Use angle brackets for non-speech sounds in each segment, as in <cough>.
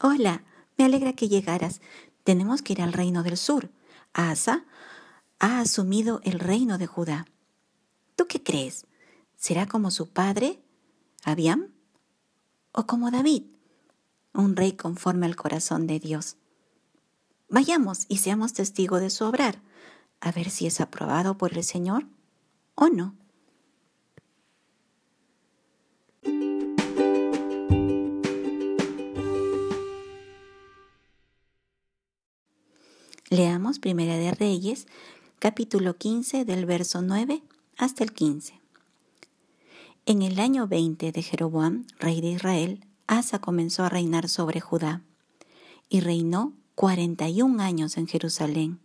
Hola, me alegra que llegaras. Tenemos que ir al reino del sur. Asa ha asumido el reino de Judá. ¿Tú qué crees? ¿Será como su padre, Abiam? ¿O como David, un rey conforme al corazón de Dios? Vayamos y seamos testigos de su obrar, a ver si es aprobado por el Señor o no. Leamos Primera de Reyes, capítulo 15 del verso 9 hasta el 15. En el año 20 de Jeroboam, rey de Israel, Asa comenzó a reinar sobre Judá y reinó 41 años en Jerusalén.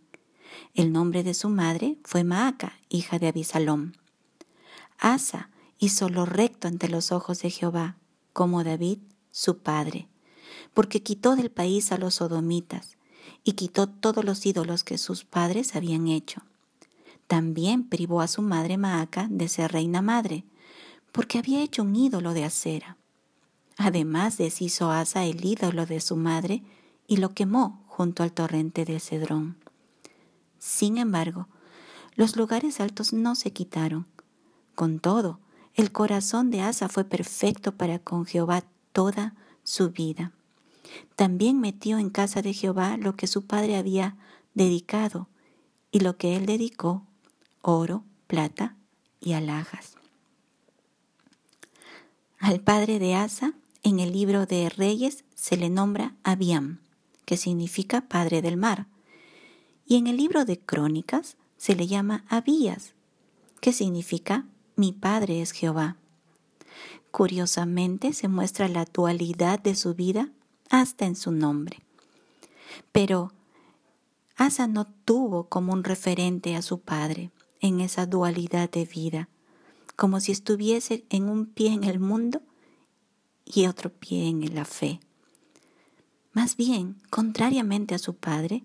El nombre de su madre fue Maaca, hija de Abisalom. Asa hizo lo recto ante los ojos de Jehová, como David, su padre, porque quitó del país a los sodomitas y quitó todos los ídolos que sus padres habían hecho. También privó a su madre Maaca de ser reina madre, porque había hecho un ídolo de acera. Además deshizo Asa el ídolo de su madre y lo quemó junto al torrente de Cedrón. Sin embargo, los lugares altos no se quitaron. Con todo, el corazón de Asa fue perfecto para con Jehová toda su vida. También metió en casa de Jehová lo que su padre había dedicado y lo que él dedicó, oro, plata y alhajas. Al padre de Asa, en el libro de Reyes, se le nombra Abiam, que significa padre del mar, y en el libro de Crónicas se le llama Abías, que significa mi padre es Jehová. Curiosamente se muestra la dualidad de su vida hasta en su nombre. Pero Asa no tuvo como un referente a su padre en esa dualidad de vida, como si estuviese en un pie en el mundo y otro pie en la fe. Más bien, contrariamente a su padre,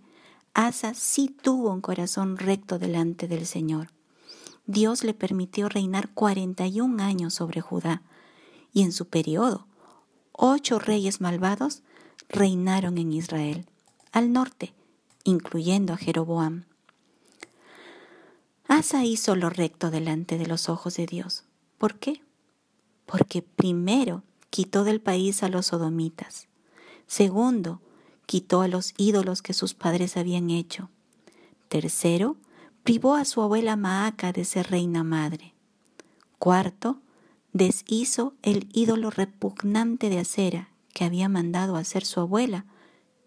Asa sí tuvo un corazón recto delante del Señor. Dios le permitió reinar 41 años sobre Judá, y en su periodo, ocho reyes malvados reinaron en Israel, al norte, incluyendo a Jeroboam. Asa hizo lo recto delante de los ojos de Dios. ¿Por qué? Porque primero quitó del país a los sodomitas. Segundo, quitó a los ídolos que sus padres habían hecho. Tercero, privó a su abuela Maaca de ser reina madre. Cuarto, deshizo el ídolo repugnante de acera que había mandado hacer su abuela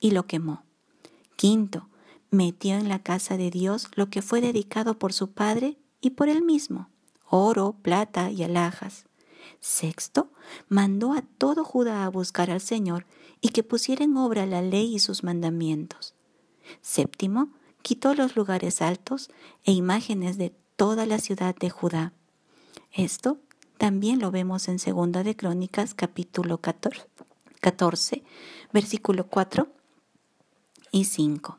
y lo quemó. Quinto, metió en la casa de Dios lo que fue dedicado por su padre y por él mismo, oro, plata y alhajas. Sexto, mandó a todo Judá a buscar al Señor y que pusiera en obra la ley y sus mandamientos. Séptimo, quitó los lugares altos e imágenes de toda la ciudad de Judá. Esto también lo vemos en Segunda de Crónicas capítulo 14, 14, versículo 4 y 5.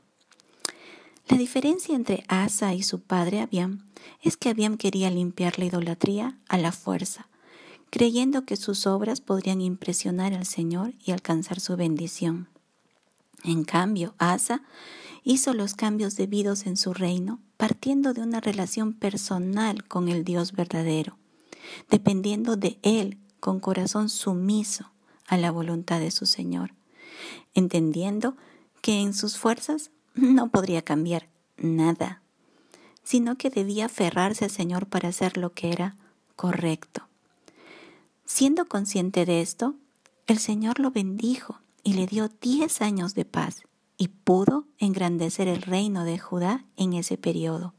La diferencia entre Asa y su padre Abiam es que Abiam quería limpiar la idolatría a la fuerza, creyendo que sus obras podrían impresionar al Señor y alcanzar su bendición. En cambio, Asa hizo los cambios debidos en su reino, partiendo de una relación personal con el Dios verdadero, dependiendo de Él con corazón sumiso a la voluntad de su Señor, entendiendo que en sus fuerzas no podría cambiar nada, sino que debía aferrarse al Señor para hacer lo que era correcto. Siendo consciente de esto, el Señor lo bendijo y le dio diez años de paz y pudo engrandecer el reino de Judá en ese periodo.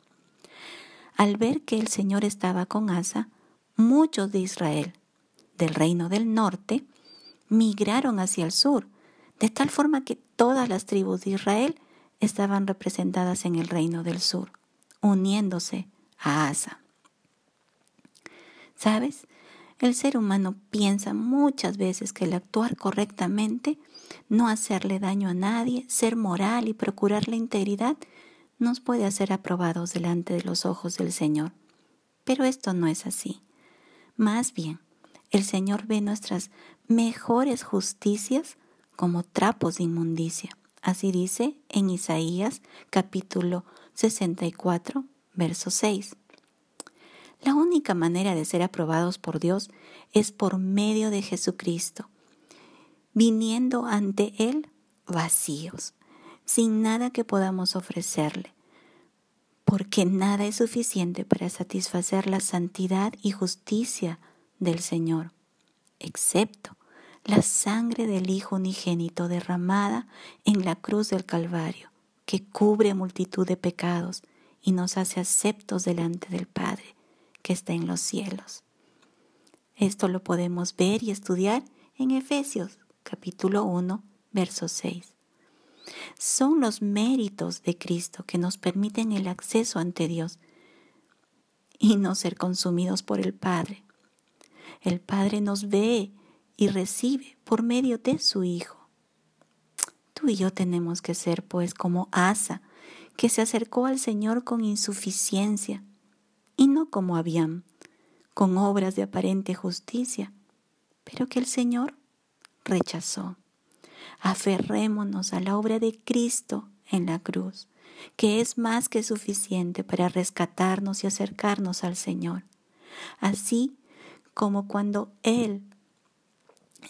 Al ver que el Señor estaba con Asa, muchos de Israel, del reino del norte, migraron hacia el sur, de tal forma que todas las tribus de Israel estaban representadas en el reino del sur, uniéndose a Asa. ¿Sabes? El ser humano piensa muchas veces que el actuar correctamente, no hacerle daño a nadie, ser moral y procurar la integridad, nos puede hacer aprobados delante de los ojos del Señor. Pero esto no es así. Más bien, el Señor ve nuestras mejores justicias como trapos de inmundicia. Así dice en Isaías capítulo 64, verso 6. La única manera de ser aprobados por Dios es por medio de Jesucristo, viniendo ante Él vacíos, sin nada que podamos ofrecerle, porque nada es suficiente para satisfacer la santidad y justicia del Señor, excepto la sangre del Hijo unigénito derramada en la cruz del Calvario, que cubre multitud de pecados y nos hace aceptos delante del Padre que está en los cielos. Esto lo podemos ver y estudiar en Efesios capítulo 1, verso 6. Son los méritos de Cristo que nos permiten el acceso ante Dios y no ser consumidos por el Padre. El Padre nos ve y recibe por medio de su Hijo. Tú y yo tenemos que ser pues como Asa, que se acercó al Señor con insuficiencia, y no como Abiam, con obras de aparente justicia, pero que el Señor rechazó. Aferrémonos a la obra de Cristo en la cruz, que es más que suficiente para rescatarnos y acercarnos al Señor. Así como cuando Él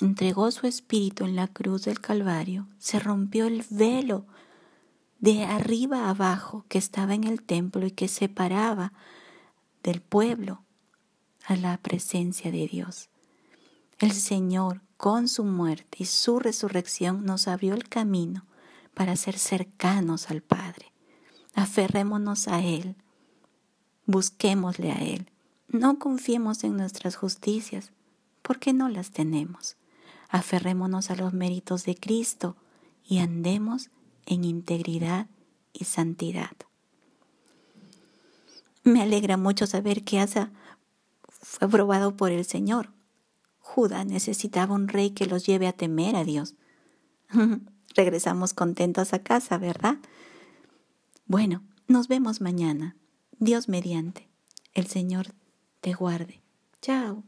entregó su espíritu en la cruz del Calvario, se rompió el velo de arriba abajo que estaba en el templo y que separaba del pueblo a la presencia de Dios. El Señor, con su muerte y su resurrección, nos abrió el camino para ser cercanos al Padre. Aferrémonos a Él, busquémosle a Él. No confiemos en nuestras justicias, porque no las tenemos aferrémonos a los méritos de Cristo y andemos en integridad y santidad. Me alegra mucho saber que Asa fue aprobado por el Señor. Judá necesitaba un rey que los lleve a temer a Dios. <laughs> Regresamos contentos a casa, ¿verdad? Bueno, nos vemos mañana. Dios mediante. El Señor te guarde. Chao.